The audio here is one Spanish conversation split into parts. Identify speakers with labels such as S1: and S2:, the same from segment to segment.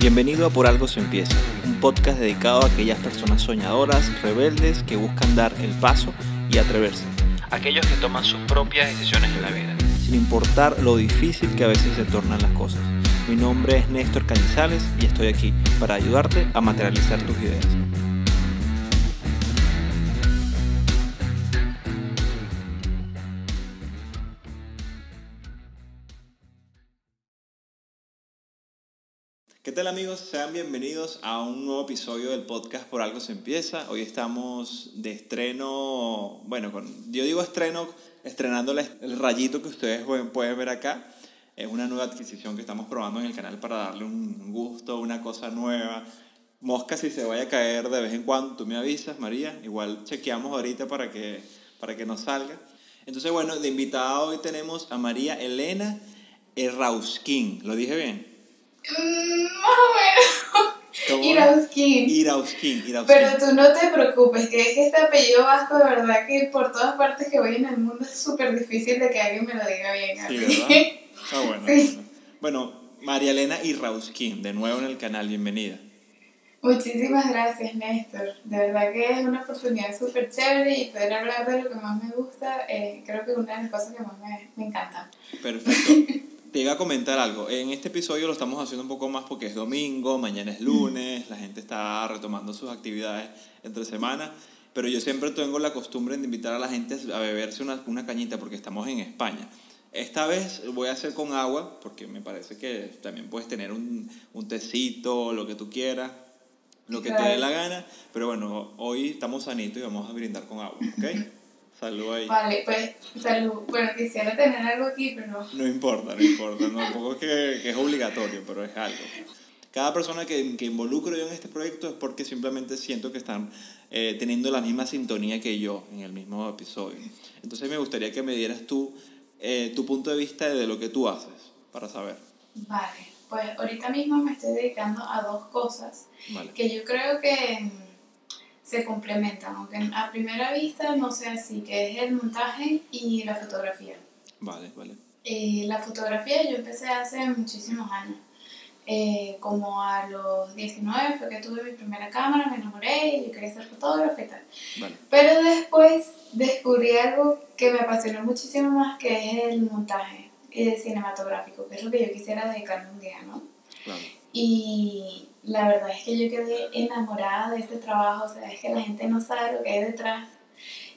S1: Bienvenido a Por Algo Se Empieza, un podcast dedicado a aquellas personas soñadoras, rebeldes, que buscan dar el paso y atreverse. Aquellos que toman sus propias decisiones en la vida, sin importar lo difícil que a veces se tornan las cosas. Mi nombre es Néstor Cañizales y estoy aquí para ayudarte a materializar tus ideas. ¿Qué tal amigos? Sean bienvenidos a un nuevo episodio del podcast Por Algo Se Empieza. Hoy estamos de estreno, bueno, con, yo digo estreno, estrenándoles el rayito que ustedes pueden ver acá. Es una nueva adquisición que estamos probando en el canal para darle un gusto, una cosa nueva. Mosca si se vaya a caer de vez en cuando, tú me avisas, María. Igual chequeamos ahorita para que, para que nos salga. Entonces, bueno, de invitada hoy tenemos a María Elena Errauskin. ¿Lo dije bien?
S2: Mm, más o menos. Irauskin.
S1: Irauskin,
S2: Pero tú no te preocupes, que es que este apellido vasco, de verdad, que por todas partes que voy en el mundo es súper difícil de que alguien me lo diga bien.
S1: Sí, ¿verdad? Ah, bueno. Sí. Bueno, María Elena Irauskin, de nuevo en el canal, bienvenida.
S2: Muchísimas gracias, Néstor. De verdad que es una oportunidad súper chévere y poder hablar de lo que más me gusta, eh, creo que es una de las cosas que más me, me encanta.
S1: Perfecto. Te iba a comentar algo. En este episodio lo estamos haciendo un poco más porque es domingo, mañana es lunes, la gente está retomando sus actividades entre semana. Pero yo siempre tengo la costumbre de invitar a la gente a beberse una, una cañita porque estamos en España. Esta vez voy a hacer con agua porque me parece que también puedes tener un, un tecito, lo que tú quieras, lo que te dé la gana. Pero bueno, hoy estamos sanitos y vamos a brindar con agua, ¿ok? Salud ahí.
S2: Vale, pues salud. Bueno, quisiera tener algo aquí, pero no.
S1: No importa, no importa. No, tampoco es que, que, es obligatorio, pero es algo. Cada persona que, que involucro yo en este proyecto es porque simplemente siento que están eh, teniendo la misma sintonía que yo en el mismo episodio. Entonces me gustaría que me dieras tú eh, tu punto de vista de lo que tú haces, para saber.
S2: Vale, pues ahorita mismo me estoy dedicando a dos cosas que yo creo que se complementan, aunque a primera vista no sea así, que es el montaje y la fotografía.
S1: Vale, vale.
S2: Eh, la fotografía yo empecé hace muchísimos años. Eh, como a los 19 fue que tuve mi primera cámara, me enamoré y yo quería ser fotógrafa y tal.
S1: Vale.
S2: Pero después descubrí algo que me apasionó muchísimo más, que es el montaje cinematográfico, que es lo que yo quisiera dedicarme un día, ¿no?
S1: Claro.
S2: Y la verdad es que yo quedé enamorada de este trabajo, o sea, es que la gente no sabe lo que hay detrás.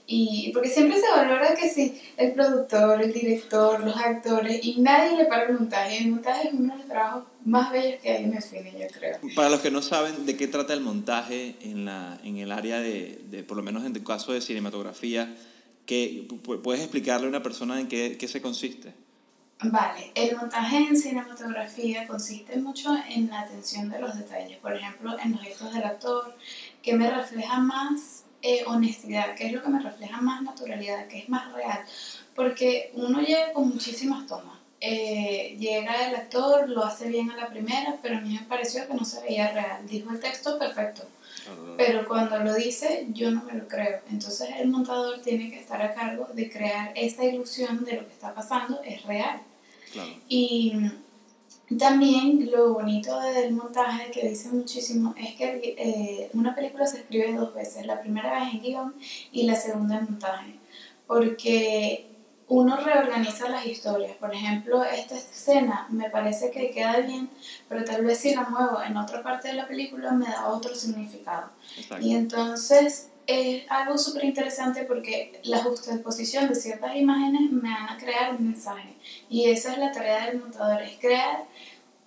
S2: Y porque siempre se valora que sí, el productor, el director, los actores, y nadie le para el montaje. El montaje es uno de los trabajos más bellos que hay en el cine, yo creo.
S1: Para los que no saben de qué trata el montaje en, la, en el área de, de, por lo menos en el caso de cinematografía, ¿qué, ¿puedes explicarle a una persona en qué, qué se consiste?
S2: Vale, el montaje en cinematografía consiste mucho en la atención de los detalles, por ejemplo, en los gestos del actor, que me refleja más eh, honestidad, que es lo que me refleja más naturalidad, que es más real, porque uno llega con muchísimas tomas. Eh, llega el actor, lo hace bien a la primera, pero a mí me pareció que no se veía real. Dijo el texto perfecto, pero cuando lo dice yo no me lo creo. Entonces el montador tiene que estar a cargo de crear esa ilusión de lo que está pasando es real. Y también lo bonito del montaje que dice muchísimo es que eh, una película se escribe dos veces, la primera vez en guion y la segunda en montaje, porque uno reorganiza las historias. Por ejemplo, esta escena me parece que queda bien, pero tal vez si la muevo en otra parte de la película me da otro significado. Y entonces es algo súper interesante porque la juxtaposición de ciertas imágenes me van a crear un mensaje. Y esa es la tarea del montador, es crear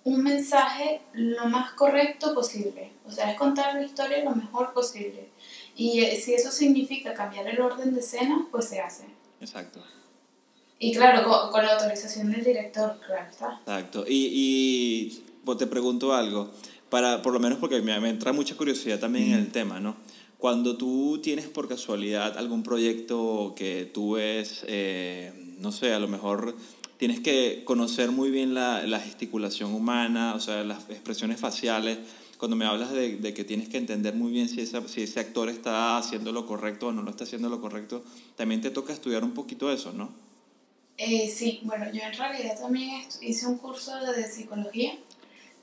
S2: un mensaje lo más correcto posible. O sea, es contar la historia lo mejor posible. Y eh, si eso significa cambiar el orden de escena, pues se hace.
S1: Exacto.
S2: Y claro, con, la autorización del director, claro está.
S1: Exacto. Y, y pues te pregunto algo, para, por lo menos porque me, me entra mucha curiosidad también en el tema, ¿no? Cuando tú tienes por casualidad algún proyecto que tú ves, eh, no sé, a lo mejor tienes que conocer muy bien la, la, gesticulación humana, o sea, las expresiones faciales. Cuando me hablas de, de que tienes que entender muy bien si, esa, si ese actor está haciendo lo correcto o no lo está haciendo lo correcto, también te toca estudiar un poquito eso, ¿no?
S2: Eh, sí, bueno, yo en realidad también hice un curso de psicología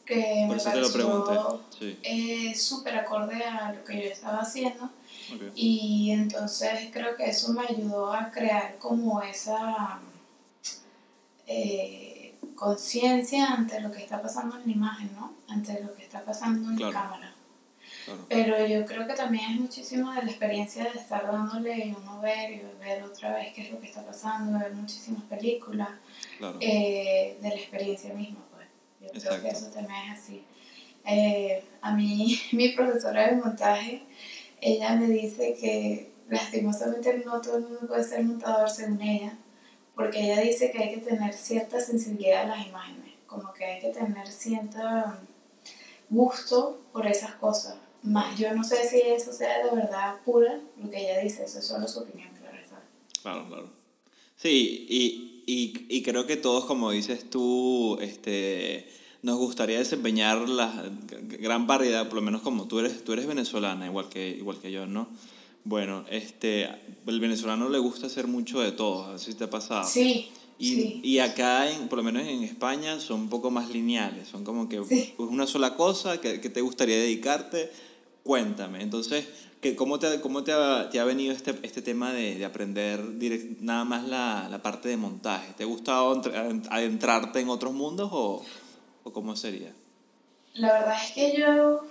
S2: que
S1: Por
S2: me pareció
S1: Sí.
S2: eh, súper acorde a lo que yo estaba haciendo y entonces creo que eso me ayudó a crear como esa eh, conciencia ante lo que está pasando en la imagen, ¿no? Ante lo que está pasando en
S1: Claro.
S2: cámara.
S1: Claro.
S2: Pero yo creo que también es muchísimo de la experiencia de estar dándole y uno ver y ver otra vez qué es lo que está pasando, ver muchísimas películas,
S1: Claro.
S2: eh, de la experiencia misma, Yo creo que
S1: Exacto.
S2: eso también es así. Eh, a mí, mi profesora de montaje, ella me dice que lastimosamente no todo el mundo puede ser montador según ella, porque ella dice que hay que tener cierta sensibilidad a las imágenes, como que hay que tener cierto gusto por esas cosas. Más yo no sé si eso sea de verdad pura, lo que ella dice, eso es solo su opinión, claro está.
S1: Claro, claro. Sí, y, y, y creo que todos, como dices tú, este, nos gustaría desempeñar la gran variedad, por lo menos como tú eres, tú eres venezolana, igual que, igual que yo, ¿no? Bueno, este, el venezolano le gusta hacer mucho de todo, así te ha pasado.
S2: Sí,
S1: Y,
S2: sí.
S1: y acá, en, por lo menos en España, son un poco más lineales, son como que
S2: Sí.
S1: una sola cosa que, que te gustaría dedicarte, cuéntame. Entonces, ¿cómo, te, cómo te, ha, te ha venido este, este tema de, de aprender direct- nada más la, la parte de montaje? ¿Te ha gustado entr- adentrarte en otros mundos o, o cómo sería?
S2: La verdad es que yo,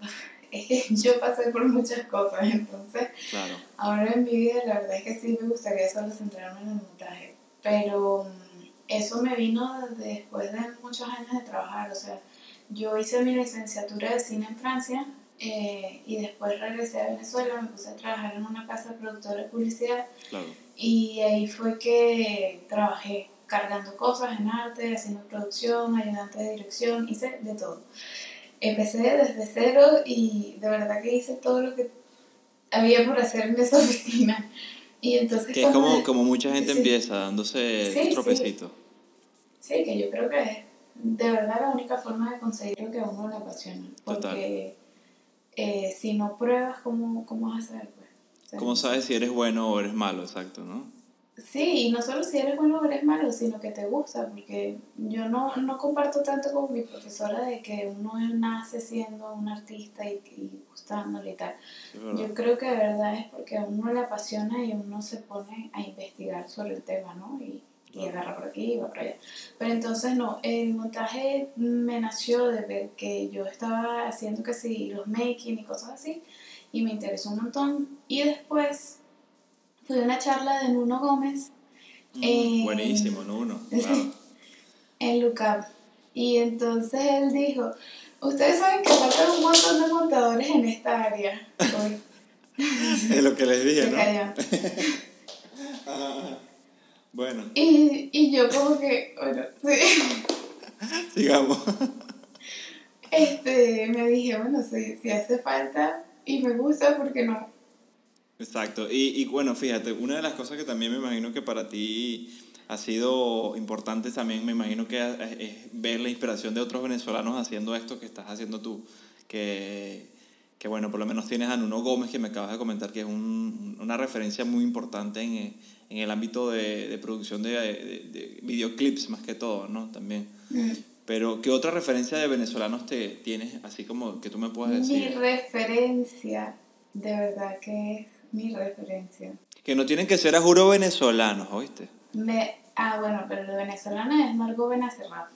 S2: es que yo pasé por muchas cosas, entonces
S1: Claro,
S2: ahora en mi vida la verdad es que sí me gustaría solo centrarme en el montaje, pero mm, eso me vino después de muchos años de trabajar, o sea, yo hice mi licenciatura de cine en Francia eh, y después regresé a Venezuela, me puse a trabajar en una casa productora de publicidad
S1: claro.
S2: y ahí fue que trabajé cargando cosas en arte, haciendo producción, ayudante de dirección, hice de todo. Empecé desde cero y de verdad que hice todo lo que había por hacer en esa oficina. Y entonces
S1: Que es como, como mucha gente
S2: Sí.
S1: empieza, dándose
S2: Sí, sí.
S1: tropecitos.
S2: Sí, que yo creo que es de verdad la única forma de conseguir lo que a uno le apasiona.
S1: Total.
S2: Porque eh, si no pruebas, ¿cómo, cómo vas a saber? Pues? O sea,
S1: ¿Cómo sabes si eres bueno o eres malo? Exacto, ¿no?
S2: Sí, y no solo si eres bueno o eres malo, sino que te gusta, porque yo no, no comparto tanto con mi profesora de que uno nace siendo un artista y, y gustándole y tal. Yo creo que de verdad es porque a uno le apasiona y uno se pone a investigar sobre el tema, ¿no? Y, y agarra por aquí y va por allá. Pero entonces no, el montaje me nació de ver que yo estaba haciendo que sí, los making y cosas así, y me interesó un montón. Y después fui a una charla de Nuno Gómez
S1: Mm,
S2: eh,
S1: buenísimo, ¿no? Uno.
S2: sí.
S1: Claro.
S2: en Lucap. Y entonces él dijo, ustedes saben que faltan un montón de montadores en esta área.
S1: Es lo que les dije,
S2: se
S1: ¿no? Bueno,
S2: Y, y yo como que, bueno, sí.
S1: sigamos.
S2: Este, me dije, bueno, si, si hace falta y me gusta, ¿por qué no?
S1: Exacto. Y, y bueno, fíjate, una de las cosas que también me imagino que para ti ha sido importante también, me imagino que es, es ver la inspiración de otros venezolanos haciendo esto que estás haciendo tú. Que, que bueno, por lo menos tienes a Nuno Gómez, que me acabas de comentar que es un- una referencia muy importante en, eh, en el ámbito de, de producción de, de- de videoclips más que todo, ¿no? También.
S2: Mm.
S1: Pero, ¿qué otra referencia de venezolanos te tienes, así como que tú me puedas
S2: Mi
S1: decir?
S2: referencia, de verdad que es mi referencia.
S1: Que no tienen que ser a juro venezolanos, ¿oíste?
S2: Me, ah, bueno, pero la venezolana es Margot Benacerraf,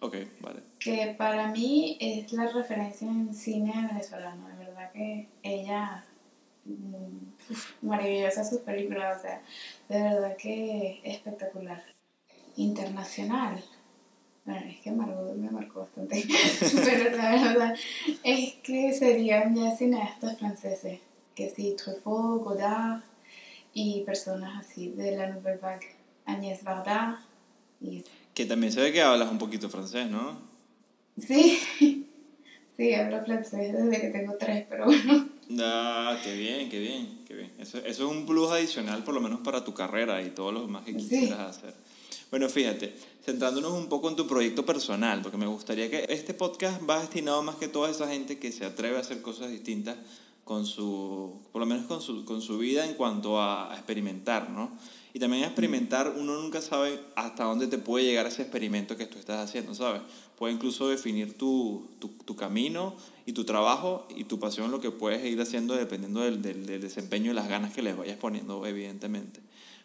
S1: Ok, vale.
S2: que para mí es la referencia en cine venezolano. Que ella, mm, maravillosa sus películas, o sea, de verdad que espectacular. Internacional. Bueno, es que Margot me marcó bastante, pero la verdad es que serían ya cineastas franceses, que sí, Truffaut, Godard y personas así de la Nouvelle Vague, Agnès Varda y
S1: Que también se ve que hablas un poquito francés, ¿no?
S2: Sí, sí, hablo francés desde que tengo tres, pero bueno.
S1: Ah, qué bien, qué bien, qué bien. Eso, eso es un plus adicional por lo menos para tu carrera y todo lo demás que
S2: Sí.
S1: quisieras hacer. Bueno, fíjate, centrándonos un poco en tu proyecto personal, porque me gustaría que este podcast va destinado más que toda esa gente que se atreve a hacer cosas distintas con su, por lo menos con su, con su vida en cuanto a, a experimentar, ¿no? Y también experimentar, uno nunca sabe hasta dónde te puede llegar ese experimento que tú estás haciendo, ¿sabes? Puede incluso definir tu, tu, tu camino y tu trabajo y tu pasión, lo que puedes ir haciendo dependiendo del, del, del desempeño y las ganas que les vayas poniendo, evidentemente.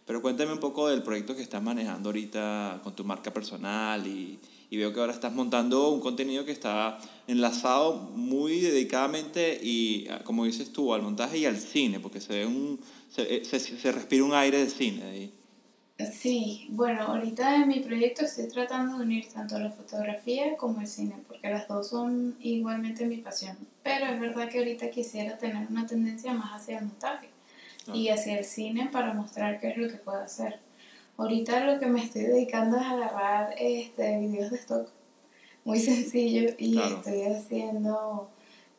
S1: Pero cuéntame un poco del proyecto que estás manejando ahorita con tu marca personal y, y veo que ahora estás montando un contenido que está enlazado muy dedicadamente y, como dices tú, al montaje y al cine, porque se, ve un, se, se, se respira un aire de cine ahí.
S2: Sí, bueno, ahorita en mi proyecto estoy tratando de unir tanto la fotografía como el cine, porque las dos son igualmente mi pasión. Pero es verdad que ahorita quisiera tener una tendencia más hacia el montaje y hacia el cine para mostrar qué es lo que puedo hacer. Ahorita lo que me estoy dedicando es agarrar este, videos de stock, muy sencillo, y
S1: Claro.
S2: estoy haciendo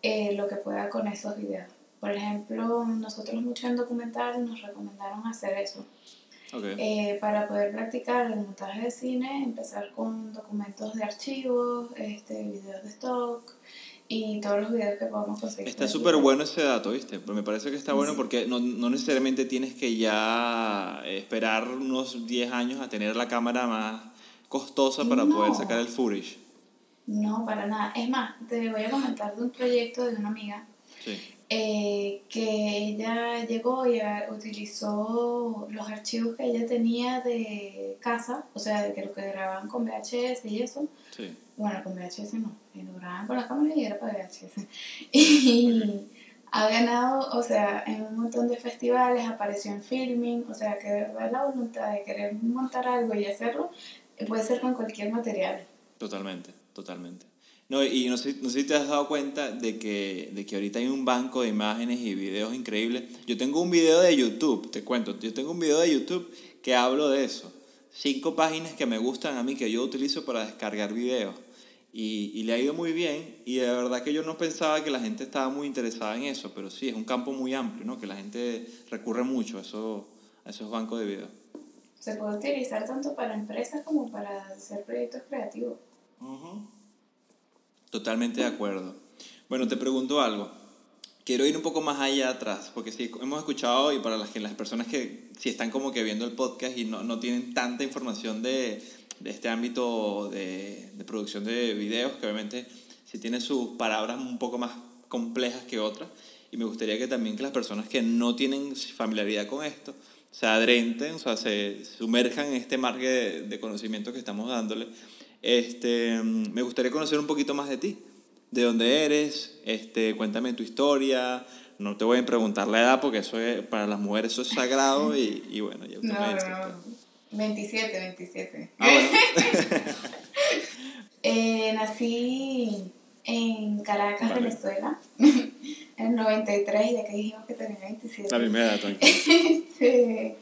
S2: eh, lo que pueda con esos videos. Por ejemplo, nosotros mucho en documental nos recomendaron hacer eso.
S1: Ok.
S2: Eh, para poder practicar el montaje de cine, empezar con documentos de archivos, este, videos de stock y todos los videos que podamos conseguir.
S1: Está súper bueno ese dato, ¿viste? Pero me parece que está bueno
S2: Sí.
S1: porque no, no necesariamente tienes que ya esperar unos 10 años a tener la cámara más costosa para
S2: No.
S1: poder sacar el footage.
S2: No, para nada. Es más, te voy a comentar de un proyecto de una amiga
S1: Sí.
S2: Eh, que ella llegó y utilizó los archivos que ella tenía de casa, o sea, de que lo que grababan con VHS y eso.
S1: Sí.
S2: Bueno, con VHS no, lo grababan con la cámara y era para VHS. Y ha ganado, o sea, en un montón de festivales, apareció en filming, o sea, que de verdad la voluntad de querer montar algo y hacerlo puede ser con cualquier material.
S1: Totalmente, totalmente. No, y no sé, no sé si te has dado cuenta de que, de que ahorita hay un banco de imágenes y videos increíbles. Yo tengo un video de YouTube, te cuento, yo tengo un video de YouTube que hablo de eso. Cinco páginas que me gustan a mí, que yo utilizo para descargar videos. Y, y le ha ido muy bien. Y de verdad que yo no pensaba que la gente estaba muy interesada en eso, pero sí, es un campo muy amplio, ¿no? Que la gente recurre mucho a, eso, a esos bancos de videos.
S2: Se puede utilizar tanto para empresas como para hacer proyectos creativos.
S1: Ujú. Totalmente de acuerdo. Bueno, te pregunto algo. Quiero ir un poco más allá atrás, porque sí, hemos escuchado, y para las, las personas que si están como que viendo el podcast y no, no tienen tanta información de, de este ámbito de, producción de videos, que obviamente sí tiene sus palabras un poco más complejas que otras, y me gustaría que también que las personas que no tienen familiaridad con esto, se adrenten, o sea, se sumerjan en este mar de, de conocimiento que estamos dándole. Este, mm, me gustaría conocer un poquito más de ti, de dónde eres, este, cuéntame tu historia. No te voy a preguntar la edad porque eso es, para las mujeres eso es sagrado y, y bueno, ya usted
S2: No,
S1: me dice.
S2: no,
S1: pues.
S2: no. 27, 27.
S1: Ah, bueno.
S2: Eh, nací en Caracas,
S1: Vale.
S2: Venezuela, en el 93, ya que dijimos que tenía 27.
S1: La primera tranquilo.
S2: Sí.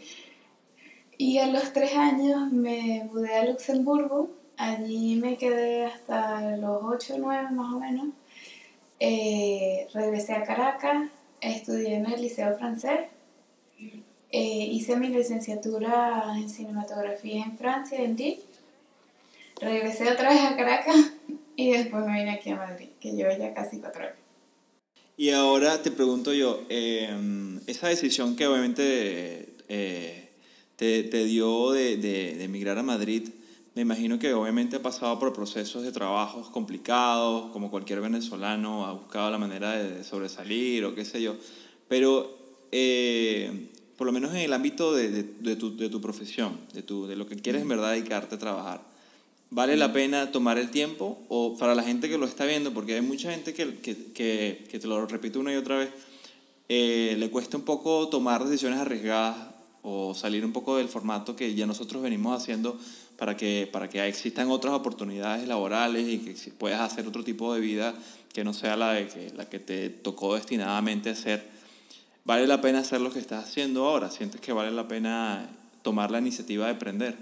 S2: Y a los tres años me mudé a Luxemburgo. Allí me quedé hasta los 8 o 9 más o menos. Eh, regresé a Caracas, estudié en el Liceo Francés. Eh, hice mi licenciatura en cinematografía en Francia, en Lille. Regresé otra vez a Caracas y después me vine aquí a Madrid, que llevo ya casi cuatro años.
S1: Y ahora te pregunto yo, eh, esa decisión que obviamente eh, te, te dio de, de, de emigrar a Madrid, me imagino que obviamente ha pasado por procesos de trabajos complicados, como cualquier venezolano ha buscado la manera de sobresalir o qué sé yo, pero eh, por lo menos en el ámbito de, de, de, tu, de tu profesión, de, tu, de lo que quieres en verdad dedicarte a trabajar, ¿Vale la pena tomar el tiempo? O para la gente que lo está viendo, porque hay mucha gente que, que, que, que te lo repito una y otra vez, eh, le cuesta un poco tomar decisiones arriesgadas o salir un poco del formato que ya nosotros venimos haciendo para que, para que existan otras oportunidades laborales y que puedas hacer otro tipo de vida que no sea la, de que, la que te tocó destinadamente hacer. ¿Vale la pena hacer lo que estás haciendo ahora? ¿Sientes que vale la pena tomar la iniciativa de aprender?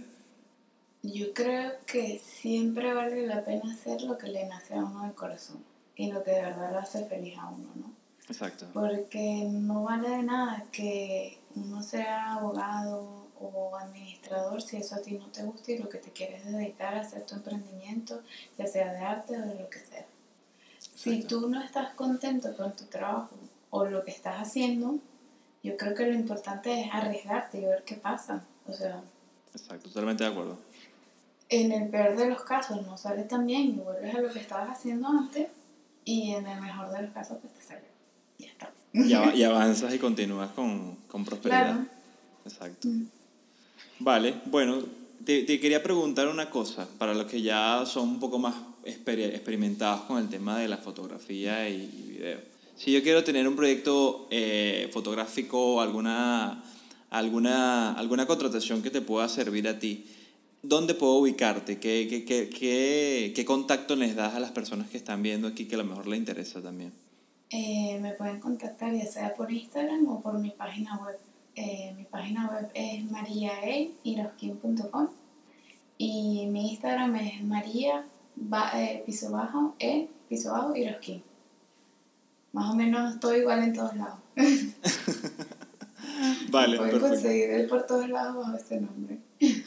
S2: Yo creo que siempre vale la pena hacer lo que le nace a uno del corazón y lo que de verdad lo hace feliz a uno, ¿no?
S1: Exacto.
S2: Porque no vale de nada que uno sea abogado o administrador si eso a ti no te gusta y lo que te quieres dedicar a hacer tu emprendimiento, ya sea de arte o de lo que sea. Si tú no estás contento con tu trabajo o lo que estás haciendo, yo creo que lo importante es arriesgarte y ver qué pasa. O sea,
S1: Exacto, totalmente de acuerdo.
S2: en el peor de los casos no sale tan bien y vuelves a lo que estabas haciendo antes y en el mejor de los casos pues te sale. Ya está.
S1: Y, av- y avanzas y continúas con, con prosperidad.
S2: Claro.
S1: Exacto.
S2: Mm.
S1: Vale, bueno, te, te quería preguntar una cosa, para los que ya son un poco más exper- experimentados con el tema de la fotografía y, y video. Si yo quiero tener un proyecto eh, fotográfico, alguna, alguna, alguna contratación que te pueda servir a ti, ¿dónde puedo ubicarte? ¿Qué, qué, qué, qué, qué contacto les das a las personas que están viendo aquí que a lo mejor les interesa también?
S2: Eh, me pueden contactar ya sea por Instagram o por mi página web. Eh, mi página web es mariaeiroskin.com y mi Instagram es maría ba- eh, piso bajo e piso bajo iroskin. Más o menos todo igual en todos lados.
S1: Vale,
S2: Pueden
S1: perfecto.
S2: conseguir por todos lados bajo ese nombre.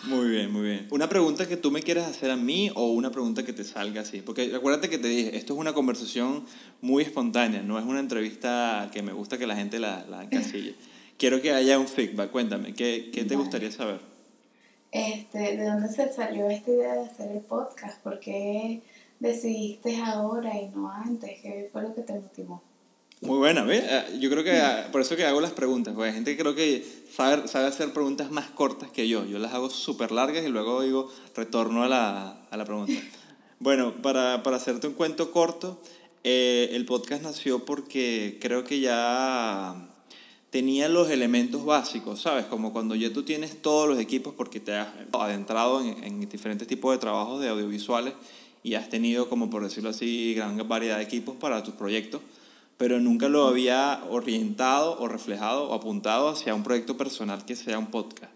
S1: Muy bien, muy bien. Una pregunta que tú me quieras hacer a mí o una pregunta que te salga así. Porque acuérdate que te dije, esto es una conversación muy espontánea, no es una entrevista que me gusta que la gente la, la encasille. Quiero que haya un feedback. Cuéntame, ¿qué, qué te
S2: Vale.
S1: gustaría saber?
S2: Este, ¿De dónde se salió esta idea de hacer el podcast? ¿Por qué decidiste ahora y no antes? ¿Qué fue lo que te motivó?
S1: Muy buena, ¿ves? Eh, Yo creo que ah, por eso que hago las preguntas, porque hay gente que creo que sabe, sabe hacer preguntas más cortas que yo. Yo las hago súper largas y luego digo, retorno a la, a la pregunta. Bueno, para, para hacerte un cuento corto, eh, el podcast nació porque creo que ya tenía los elementos básicos, ¿sabes? Como cuando ya tú tienes todos los equipos porque te has adentrado en, en diferentes tipos de trabajos de audiovisuales y has tenido, como por decirlo así, gran variedad de equipos para tus proyectos, pero nunca lo había orientado o reflejado o apuntado hacia un proyecto personal que sea un podcast.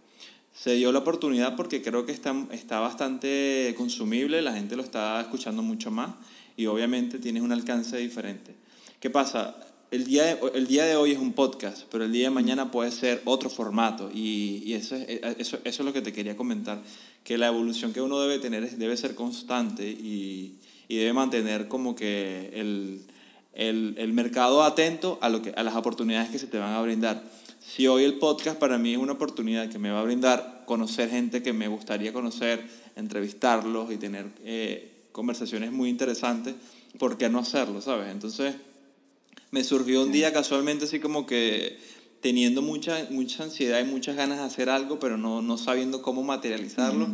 S1: Se dio la oportunidad porque creo que está, está bastante consumible, la gente lo está escuchando mucho más y obviamente tienes un alcance diferente. ¿Qué pasa? El día, de, el día de hoy es un podcast, pero el día de mañana puede ser otro formato y, y eso, es, eso, eso es lo que te quería comentar, que la evolución que uno debe tener es, debe ser constante y, y debe mantener como que el, el, el mercado atento a, lo que, a las oportunidades que se te van a brindar. Si hoy el podcast para mí es una oportunidad que me va a brindar conocer gente que me gustaría conocer, entrevistarlos y tener eh, conversaciones muy interesantes, ¿por qué no hacerlo, sabes? Entonces, me surgió un día casualmente así como que teniendo mucha, mucha ansiedad y muchas ganas de hacer algo, pero no, no sabiendo cómo materializarlo.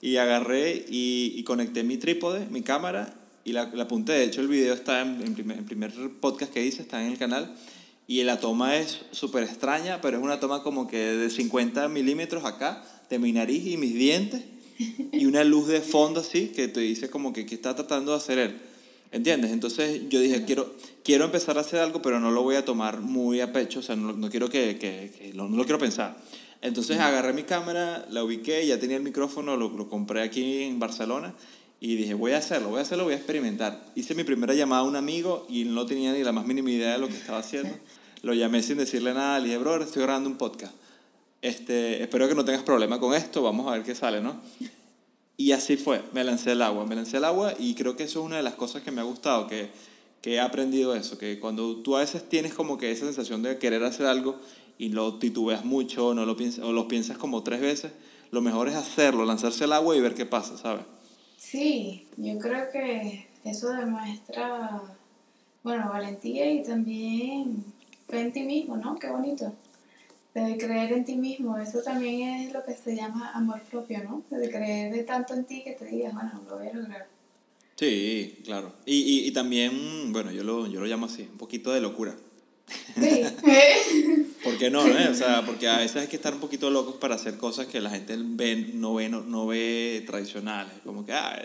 S1: Y agarré y, y, conecté mi trípode, mi cámara, y la, la apunté. De hecho, el video está en el primer, podcast que hice, está en el canal. Y la toma es súper extraña, pero es una toma como que de 50 milímetros acá, de mi nariz y mis dientes, y una luz de fondo así, que te dice como que qué está tratando de hacer él. ¿Entiendes? Entonces yo dije, quiero, quiero empezar a hacer algo, pero no lo voy a tomar muy a pecho, o sea, no, no quiero que, que, que lo, no lo quiero pensar. Entonces agarré mi cámara, la ubiqué, ya tenía el micrófono, lo, lo compré aquí en Barcelona y dije, voy a hacerlo, voy a hacerlo, voy a experimentar. Hice mi primera llamada a un amigo y no tenía ni la más mínima idea de lo que estaba haciendo. Lo llamé sin decirle nada, le dije, bro, estoy grabando un podcast. Este, espero que no tengas problema con esto, vamos a ver qué sale, ¿no? Y así fue, me lancé al agua, me lancé al agua y creo que eso es una de las cosas que me ha gustado, que, que he aprendido eso, que cuando tú a veces tienes como que esa sensación de querer hacer algo y lo titubeas mucho no lo piensas, o lo piensas como tres veces, lo mejor es hacerlo, lanzarse al agua y ver qué pasa, ¿sabes?
S2: Sí, yo creo que eso demuestra, bueno, valentía y también fe en ti mismo, ¿no? Qué bonito. De creer en ti mismo, eso también es lo que se llama amor propio, ¿no? De creer de tanto en ti que te digas, bueno, lo voy a lograr.
S1: Sí, claro. Y, y, y también, bueno, yo lo, yo lo llamo así, un poquito de locura.
S2: Sí.
S1: ¿Por qué no? Eh? O sea, porque a veces hay que estar un poquito locos para hacer cosas que la gente ve, no, ve, no, no ve tradicionales. Como que, ah,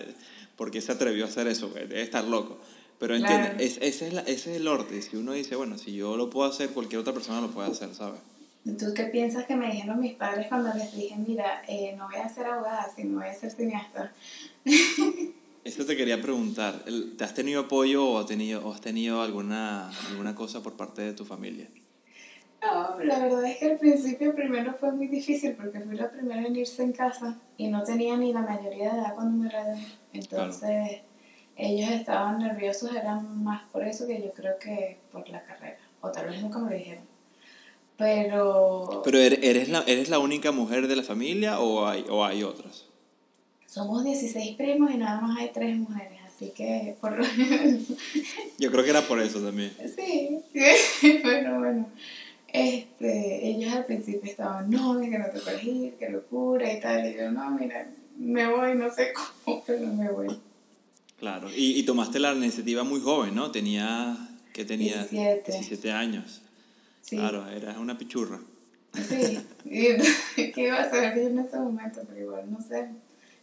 S1: ¿por qué se atrevió a hacer eso? Debe estar loco. Pero entiende,
S2: Claro.
S1: es, ese, es la- ese es el norte. Si uno dice, bueno, si yo lo puedo hacer, cualquier otra persona lo puede hacer, ¿sabes?
S2: ¿Tú qué piensas que me dijeron mis padres cuando les dije, mira, eh, no voy a ser abogada, sino voy a ser cineasta?
S1: Esto te quería preguntar. ¿Te has tenido apoyo o has tenido, o has tenido alguna, alguna cosa por parte de tu familia?
S2: No, la verdad es que al principio primero fue muy difícil porque fui la primera en irse en casa y no tenía ni la mayoría de edad cuando me gradué. Entonces ellos estaban nerviosos, eran más por eso que yo creo que por la carrera. O tal vez nunca me lo dijeron. Pero...
S1: ¿Pero er- eres la, eres la única mujer de la familia o hay, o hay otras?
S2: Somos 16 primos y nada más hay 3 mujeres, así que por lo
S1: Yo creo que era por eso también.
S2: Sí, pero bueno, este, ellos al principio estaban, no, que no te puedes ir, qué locura y tal, y yo, no, mira, me voy, no sé cómo, pero me voy.
S1: Claro. Y, y tomaste la iniciativa muy joven, ¿no? Tenía, que tenía
S2: 17.
S1: 17 años.
S2: Sí,
S1: Claro, eras una pichurra.
S2: sí, y ¿qué iba a hacer yo en ese momento? Pero igual, no sé,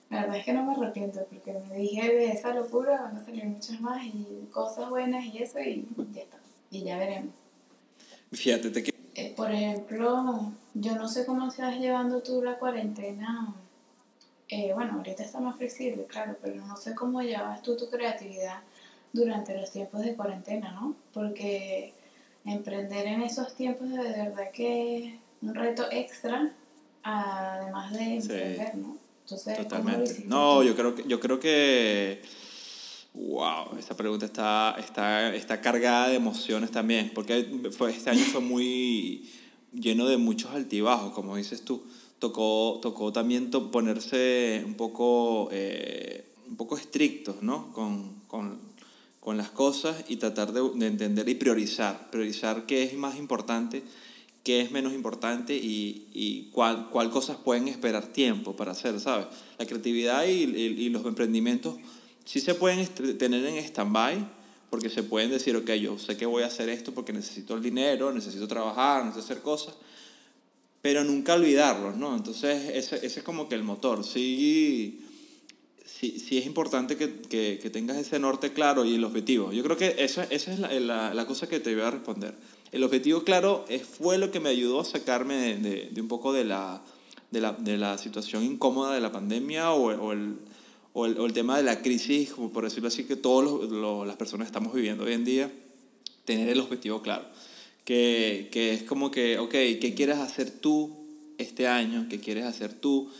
S2: la verdad es que no me arrepiento, porque me dije de esa locura van a salir muchas más y cosas buenas y eso, y ya está, y ya veremos.
S1: Fíjate, te.
S2: Eh, por ejemplo, yo no sé cómo estás llevando tú la cuarentena. Eh, bueno, ahorita está más flexible, claro, pero no sé cómo llevas tú tu creatividad durante los tiempos de cuarentena, ¿no? Porque emprender en esos tiempos de verdad que es un reto extra, además de
S1: Sí.
S2: emprender, ¿no? Entonces, ¿cómo lo
S1: Totalmente. No, yo creo que, yo creo que wow, esta pregunta está, está, está cargada de emociones también, porque fue, este año fue muy lleno de muchos altibajos, como dices tú. Tocó, tocó también to- ponerse un poco, eh, un poco estrictos, ¿no? Con, con, con las cosas y tratar de, de entender y priorizar. Priorizar qué es más importante, qué es menos importante y, y cuál, cuál cosas pueden esperar tiempo para hacer, ¿sabes? La creatividad y, y- y los emprendimientos sí se pueden tener en stand-by porque se pueden decir, ok, yo sé que voy a hacer esto porque necesito el dinero, necesito trabajar, necesito hacer cosas, pero nunca olvidarlos, ¿no? Entonces, ese, ese es como que el motor. Sí, sí, sí es importante que, que, que tengas ese norte claro y el objetivo. Yo creo que eso, esa es la, la, la cosa que te voy a responder. El objetivo claro fue lo que me ayudó a sacarme de, de, de un poco de la, de, la, de la situación incómoda de la pandemia o, o el, o, el, o el tema de la crisis, por decirlo así, que todas las personas estamos viviendo hoy en día, tener el objetivo claro. Que, que es como que, ok, ¿qué quieres hacer tú este año? ¿Qué quieres hacer tú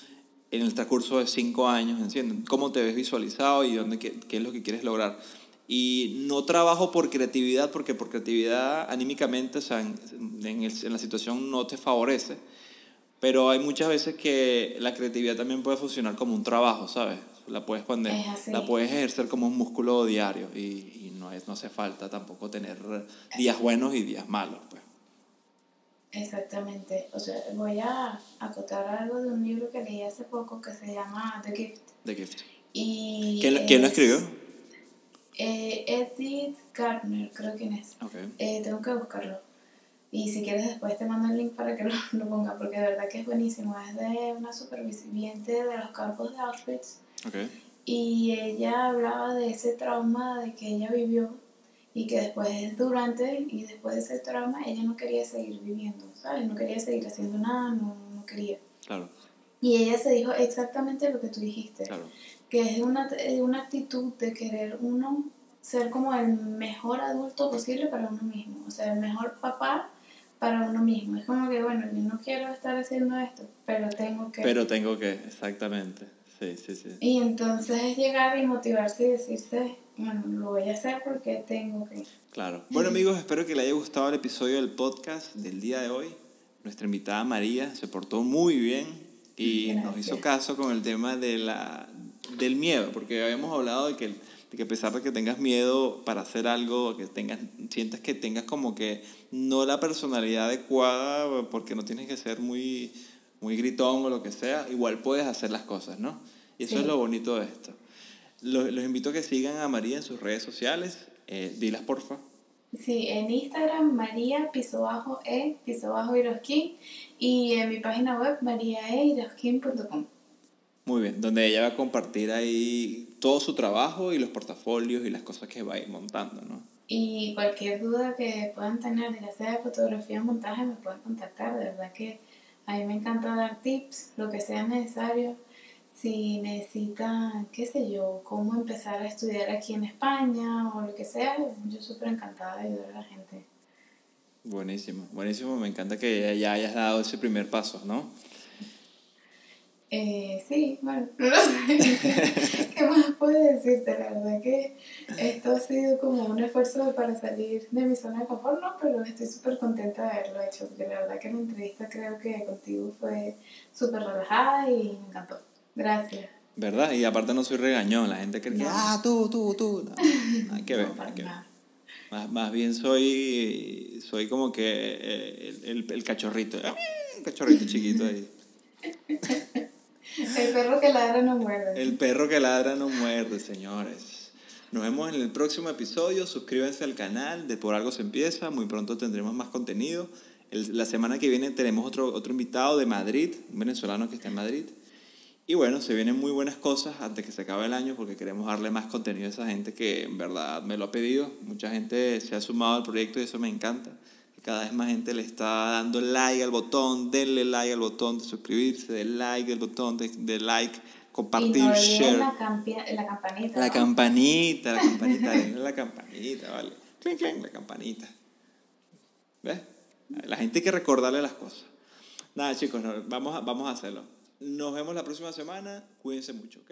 S1: en el transcurso de cinco años? ¿Entiendes? ¿Cómo te ves visualizado y dónde, qué, qué es lo que quieres lograr? Y no trabajo por creatividad, porque por creatividad anímicamente, o sea, en, en, el- en la situación no te favorece. Pero hay muchas veces que la creatividad también puede funcionar como un trabajo, ¿sabes? La puedes poner, la puedes ejercer como un músculo diario y, y no, es, no hace falta tampoco tener días buenos y días malos, pues.
S2: Exactamente. O sea, voy a acotar algo de un libro que leí hace poco que se llama The Gift.
S1: The Gift.
S2: Y
S1: ¿Quién, lo- quién lo
S2: es,
S1: escribió?
S2: eh, Edith Gardner, creo quién es.
S1: Ok.
S2: Eh, tengo que buscarlo. Y si quieres después te mando el link para que lo, lo ponga, porque de verdad que es buenísimo. Es de una superviviente de los campos de Auschwitz.
S1: Ok.
S2: Y ella hablaba de ese trauma de que ella vivió y que después, durante y después de ese trauma, ella no quería seguir viviendo, ¿sabes? No quería seguir haciendo nada, no, no quería.
S1: Claro,
S2: Y ella se dijo exactamente lo que tú dijiste,
S1: claro.
S2: que es una, eh, una actitud de querer uno ser como el mejor adulto posible para uno mismo, o sea, el mejor papá para uno mismo. Es como que, bueno, yo no quiero estar haciendo esto, pero tengo que...
S1: Pero tengo que, exactamente. Sí, sí, sí.
S2: Y entonces es llegar y motivarse y decirse, bueno, lo voy a hacer porque tengo que...
S1: Claro. Bueno amigos, espero que les haya gustado el episodio del podcast del día de hoy. Nuestra invitada María se portó muy bien y nos
S2: Gracias.
S1: hizo caso con el tema de la, del miedo, porque habíamos hablado de que, de que a pesar de que tengas miedo para hacer algo, que tengas, sientas que tengas como que no la personalidad adecuada, porque no tienes que ser muy, muy gritón o lo que sea, igual puedes hacer las cosas, ¿no? Y eso
S2: Sí.
S1: es lo bonito de esto. Los, los invito a que sigan a María en sus redes sociales. Eh, dilas, porfa.
S2: Sí, en Instagram María piso bajo e piso bajo Iroskin y en mi página web mariaeiroskin.com.
S1: Muy bien, donde ella va a compartir ahí todo su trabajo y los portafolios y las cosas que va a ir montando, ¿no?
S2: Y cualquier duda que puedan tener, ya sea de fotografía o montaje, me pueden contactar. De verdad que a mí me encanta dar tips, lo que sea necesario. Si necesitan, qué sé yo, cómo empezar a estudiar aquí en España o lo que sea, yo súper encantada de ayudar a la gente.
S1: Buenísimo, buenísimo. Me encanta que ya hayas dado ese primer paso, ¿no?
S2: Eh, sí, bueno, no lo sé. ¿Qué más puedo decirte? La verdad que esto ha sido como un esfuerzo para salir de mi zona de confort, ¿no? Pero estoy súper contenta de haberlo hecho, porque la verdad que la entrevista creo que contigo fue súper relajada y me encantó. Gracias.
S1: ¿Verdad? Y aparte no soy regañón, la gente cree que,
S2: No.
S1: ah, tú, tú, tú. No, hay que ver,
S2: No,
S1: que ver. Más, más bien soy, soy como que eh, el, el, el cachorrito, ah, un cachorrito chiquito ahí.
S2: El perro que ladra no muerde.
S1: El perro que ladra no muerde, señores. Nos vemos en el próximo episodio. Suscríbanse al canal de Por Algo Se Empieza. Muy pronto tendremos más contenido. El- la semana que viene tenemos otro, otro invitado de Madrid, un venezolano que está en Madrid. Y bueno, se vienen muy buenas cosas antes que se acabe el año porque queremos darle más contenido a esa gente que en verdad me lo ha pedido. Mucha gente se ha sumado al proyecto y eso me encanta. Cada vez más gente le está dando like al botón, denle like al botón de suscribirse, de like al botón de, de like, compartir,
S2: y no
S1: share.
S2: la, la campanita.
S1: La
S2: ¿no?
S1: campanita, la campanita, denle la campanita, vale. Clink, clink, la campanita. ¿Ves? La gente hay que recordarle las cosas. Nada, chicos, no, vamos, a, vamos a hacerlo. Nos vemos la próxima semana. Cuídense mucho, ¿ok?